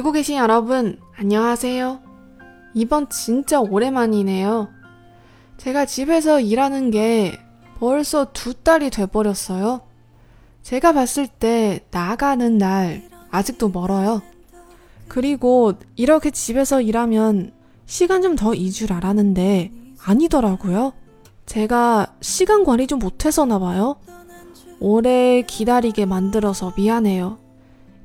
듣고 계신 여러분, 안녕하세요. 이번 진짜 오랜만이네요. 제가 집에서 일하는 게 벌써 두 달이 돼버렸어요. 제가 봤을 때 나가는 날 아직도 멀어요. 그리고 이렇게 집에서 일하면 시간 좀더이줄 알았는데 아니더라고요. 제가 시간 관리 좀 못해서나 봐요. 오래 기다리게 만들어서 미안해요.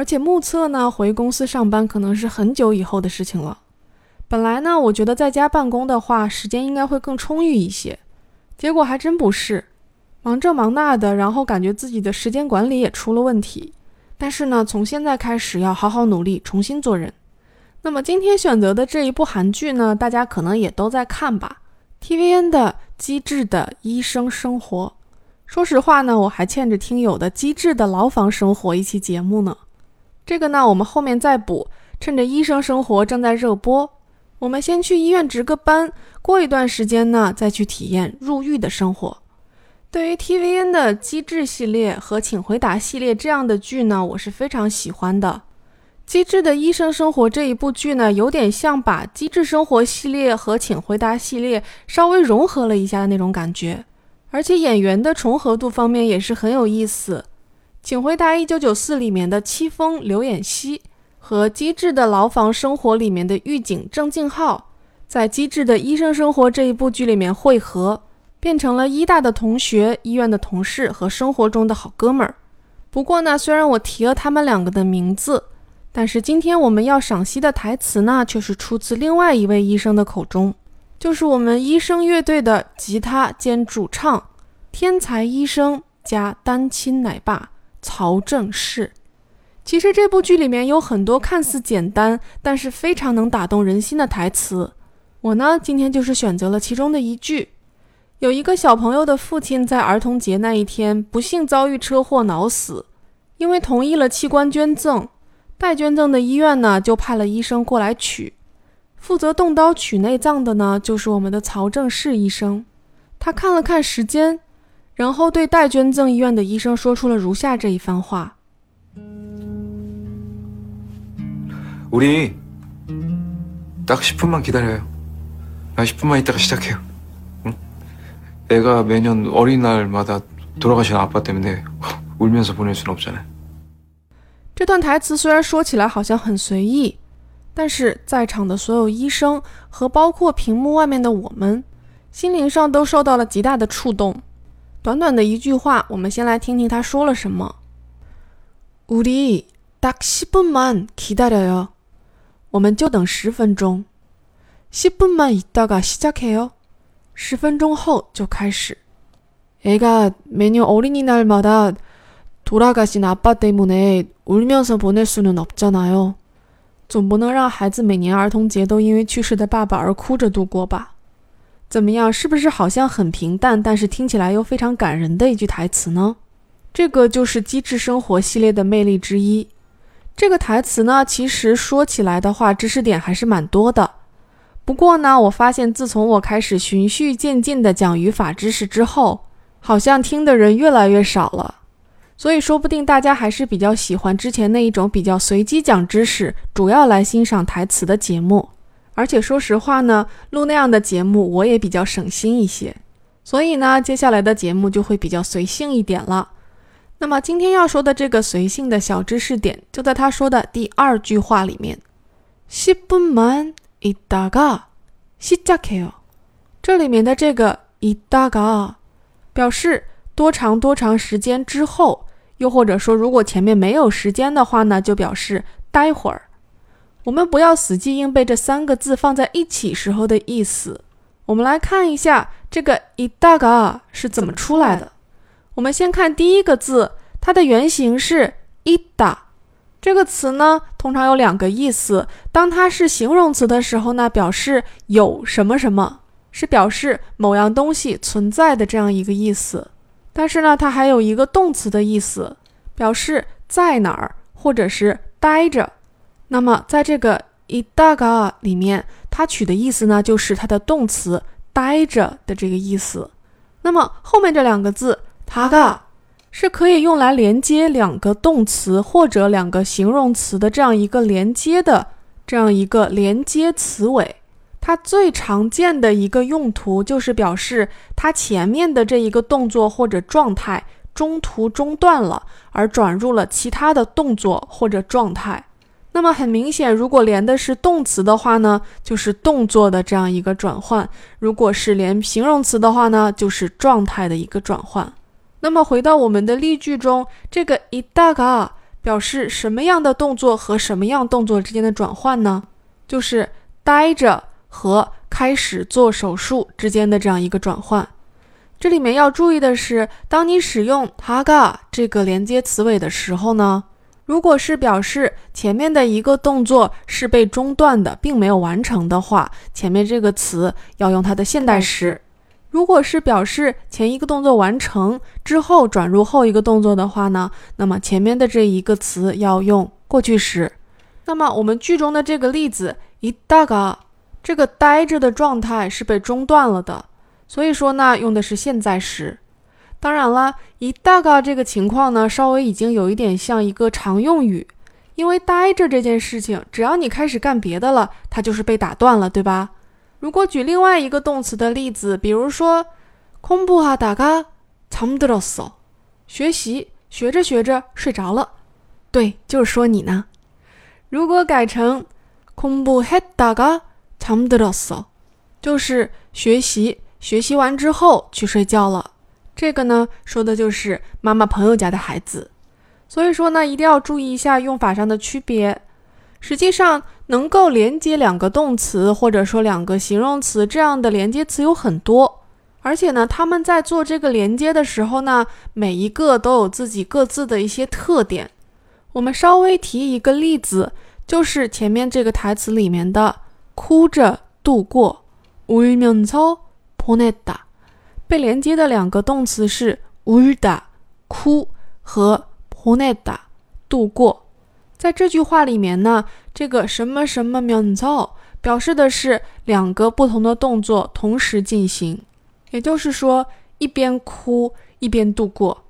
而且目测呢，回公司上班可能是很久以后的事情了。本来呢，我觉得在家办公的话，时间应该会更充裕一些，结果还真不是，忙这忙那的，然后感觉自己的时间管理也出了问题。但是呢，从现在开始要好好努力，重新做人。那么今天选择的这一部韩剧呢，大家可能也都在看吧？TVN 的。机智的医生生活，说实话呢，我还欠着听友的机智的牢房生活一期节目呢。这个呢，我们后面再补。趁着医生生活正在热播，我们先去医院值个班，过一段时间呢，再去体验入狱的生活。对于 TVN 的机智系列和请回答系列这样的剧呢，我是非常喜欢的。机智的医生生活这一部剧呢，有点像把机智生活系列和请回答系列稍微融合了一下的那种感觉，而且演员的重合度方面也是很有意思。请回答一九九四里面的戚风、刘演锡和机智的牢房生活里面的狱警郑敬浩，在机智的医生生活这一部剧里面汇合，变成了医大的同学、医院的同事和生活中的好哥们儿。不过呢，虽然我提了他们两个的名字。但是今天我们要赏析的台词呢，却是出自另外一位医生的口中，就是我们医生乐队的吉他兼主唱、天才医生加单亲奶爸曹正奭。其实这部剧里面有很多看似简单，但是非常能打动人心的台词。我呢，今天就是选择了其中的一句：有一个小朋友的父亲在儿童节那一天不幸遭遇车祸脑死，因为同意了器官捐赠。待捐赠的医院呢，就派了医生过来取。负责动刀取内脏的呢，就是我们的曹正奭医生。他看了看时间，然后对待捐赠医院的医生说出了如下这一番话：“우리딱10분만기다려요아10분만있다가시작해요응애가매년어린날마다돌아가신아빠때문에울면서보낼순없잖아这段台词虽然说起来好像很随意，但是在场的所有医生和包括屏幕外面的我们，心灵上都受到了极大的触动。 短短的一句话，我们先来听听他说了什么。우리딱십분만기다려 요。 我们就等十分钟。십분만있다가시작해 요。 十分钟后就开始。애가매년어린이날마다돌아가신아빠때문에울면서보낼수는없잖아 요。 总不能让孩子每年儿童节都因为去世的爸爸而哭着度过吧？ 怎么样，是不是好像很平淡，但是听起来又非常感人的一句台词呢？这个就是《机智生活》系列的魅力之一。这个台词呢，其实说起来的话，知识点还是蛮多的。不过呢，我发现自从我开始循序渐进的讲语法知识之后，好像听的人越来越少了。所以说不定大家还是比较喜欢之前那一种比较随机讲知识，主要来欣赏台词的节目。而且说实话呢，录那样的节目我也比较省心一些。所以呢，接下来的节目就会比较随性一点了。那么今天要说的这个随性的小知识点，就在他说的第二句话里面。10분만있다가시작해 요。 这里面的这个있다가表示多长多长时间之后。又或者说，如果前面没有时间的话呢，就表示待会儿。 我们不要死记硬背这三个字放在一起时候的意思，我们来看一下这个 “ida ga” 是怎么出来的。我们先看第一个字，它的原型是 “ida”，这个词呢通常有两个意思。当它是形容词的时候呢，表示有什么什么是表示某样东西存在的这样一个意思。但是呢，它还有一个动词的意思，表示在哪儿或者是待着。那么在这个 itaga 里面，它取的意思呢，就是它的动词待着的这个意思，那么后面这两个字，它的，是可以用来连接两个动词或者两个形容词的这样一个连接的。这样一个连接词尾，它最常见的一个用途就是表示它前面的这一个动作或者状态，中途中断了，而转入了其他的动作或者状态。那么很明显，如果连的是动词的话呢，就是动作的这样一个转换；如果是连形容词的话呢，就是状态的一个转换。那么回到我们的例句中，这个一大嘎表示什么样的动作和什么样动作之间的转换呢？就是待着和开始做手术之间的这样一个转换。这里面要注意的是，当你使用 “haga” 这个连接词尾的时候呢，如果是表示前面的一个动作是被中断的，并没有完成的话，前面这个词要用它的现代时。如果是表示前一个动作完成之后转入后一个动作的话呢，那么前面的这一个词要用过去时。那么我们句中的这个例子，一大个这个呆着的状态是被中断了的，所以说呢用的是现在时。当然了，一大个这个情况呢稍微已经有一点像一个常用语，因为待着这件事情，只要你开始干别的了，它就是被打断了，对吧？如果举另外一个动词的例子，比如说，공부하다가잠들었 어， 学习学着学着睡着了。对，就是说你呢。如果改成공부했다가잠들었 어， 就是学习学习完之后去睡觉了。 这个呢，说的就是妈妈朋友家的孩子。所以说呢，一定要注意一下用法上的区别。实际上，能够连接两个动词或者说两个形容词这样的连接词有很多，而且呢，他们在做这个连接的时候呢，每一个都有自己各自的一些特点。我们稍微提一个例子，就是前面这个台词里面的“哭着度过”，울면서보냈다 被连接的两个动词是 Wirda、哭和 Poneta 度过。在这句话里面呢，这个什么什么秒走表示的是两个不同的动作同时进行，也就是说一边哭一边度过。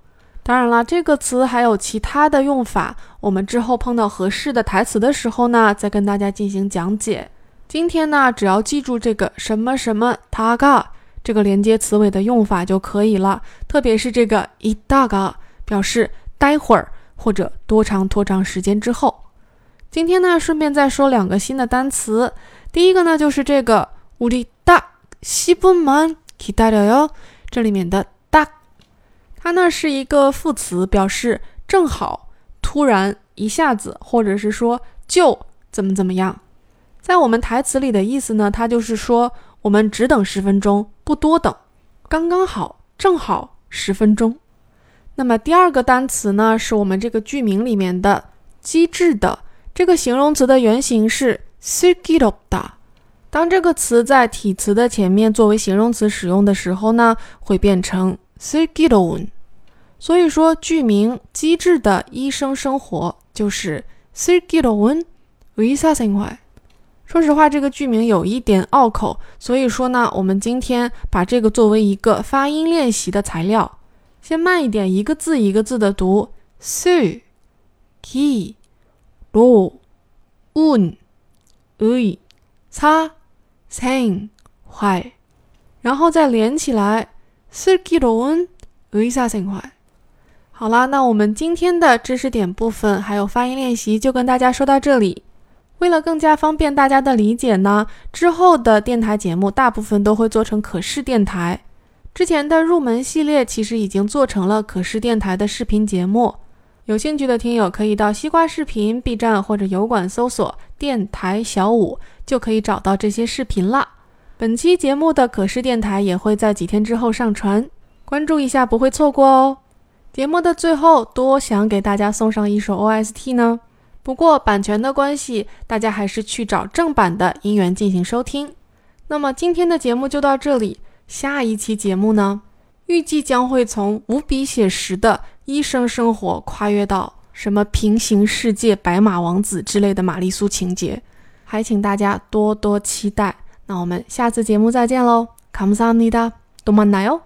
当然了，这个词还有其他的用法，我们之后碰到合适的台词的时候呢，再跟大家进行讲解。今天呢，只要记住这个什么什么 Taga。这个连接词尾的用法就可以了，特别是这个이따가表示待会儿。或者多长多长时间之后，今天呢，顺便再说两个新的单词。第一个呢，就是这个우리딱십분만기다려 요。 这里面的딱它呢是一个副词，表示正好、突然、一下子，或者是说就怎么怎么样。在我们台词里的意思呢，它就是说 我们只等十分钟，不多等，刚刚好，正好十分钟。那么第二个单词呢，是我们这个句名里面的“机智的”这个形容词的原型是 s i k i r o d a 当这个词在体词的前面作为形容词使用的时候呢，会变成 s i k i r o n 所以说，句名“机智的医生生活”就是 s i k i r o n 의사생활”。说实话，这个剧名有一点拗口，所以说呢，我们今天把这个作为一个发音练习的材料。先慢一点，一个字一个字的读。su, ki, ro, un, ui, sa, sen, hui，然后再连起来。s ki ro un, ui sa sen hui。好啦，那我们今天的知识点部分还有发音练习就跟大家说到这里。为了更加方便大家的理解呢，之后的电台节目大部分都会做成可视电台。之前的入门系列其实已经做成了可视电台的视频节目，有兴趣的听友可以到西瓜视频、B 站或者油管搜索“电台小五”，就可以找到这些视频啦。本期节目的可视电台也会在几天之后上传，关注一下不会错过哦。节目的最后，多想给大家送上一首 OST 呢。不过版权的关系大家还是去找正版的音源进行收听。那么今天的节目就到这里下一期节目呢？预计将会从无比写实的医生生活跨越到什么平行世界白马王子之类的玛丽苏情节。还请大家多多期待。那我们下次节目再见喽。卡姆桑尼达多么奶哦